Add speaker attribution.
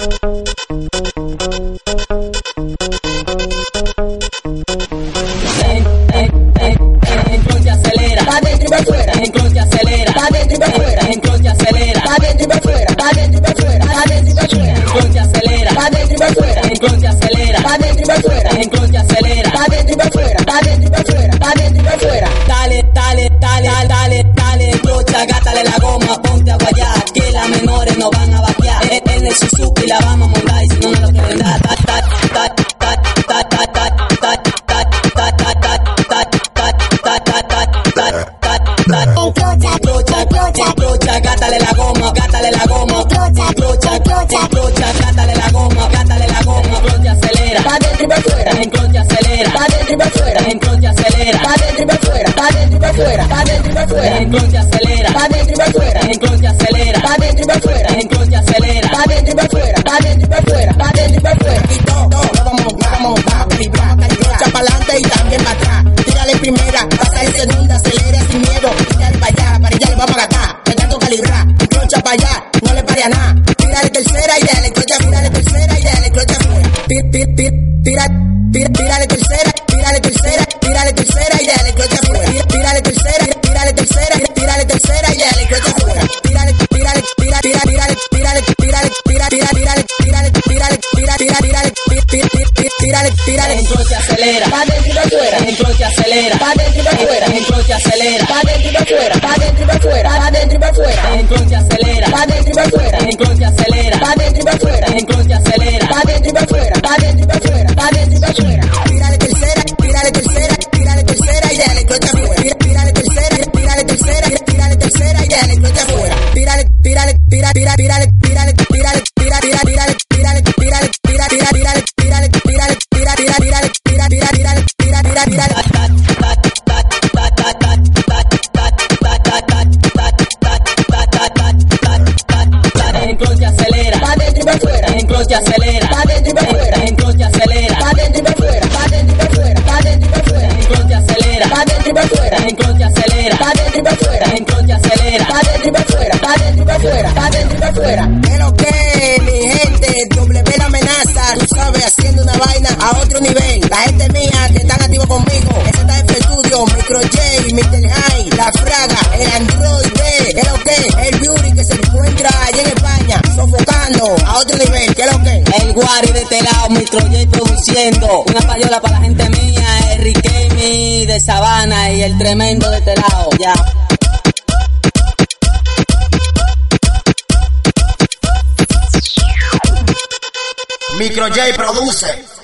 Speaker 1: Ven, acelera. Pa' dentro y pa' fuera. clocha, clocha, clocha, gátale la goma, gátale la goma, clocha, clocha, clocha, clocha, gátale la goma, gátale la goma, clocha acelera, pa' dentro y pa' fuera, en clocha acelera, pa' dentro y pa' fuera, en clocha acelera, pa' dentro y pa' fuera, pa' dentro y pa' fuera, pa' dentro y pa' fuera, en clocha acelera, pa' dentro y pa' fuera, en clocha acelera, pa' dentro y pa' fuera.
Speaker 2: tira, tira, tira tercera, tira de tercera, tira de tercera y dale. Tira de tercera, tira de tercera, tira de tercera y dale. Tira de, tira de, tira, tira, tira de, tira de, tira de, tira, tira, tira de, tira de, tira de, tira, tira, tira de, tira, tira de, tira
Speaker 1: de. Entonces acelera, va dentro afuera. Entonces acelera, va dentro afuera. Entonces acelera, va dentro afuera. Va dentro afuera, va dentro afuera. Entonces acelera, va dentro afuera. Entonces acelera. afuera.
Speaker 2: Tírale tercera, tercera, tercera y afuera. Tercera, tercera, tercera y afuera. Tírale, tírale, tírale, tírale, tírale, tírale, tírale, tírale, tírale, tírale, tírale, tírale,
Speaker 1: acelera, pa' dentro y pa' fuera, en clutch acelera, dentro y fuera. pa' dentro y pa' acelera, pa' dentro y pa' fuera, pa' dentro y pa' fuera, pa'
Speaker 2: pero que
Speaker 1: Guari de este lado, produciendo. Una payola para la gente mía, el Riquemi de Sabana y el tremendo de este lado. Ya.
Speaker 2: Microjet produce.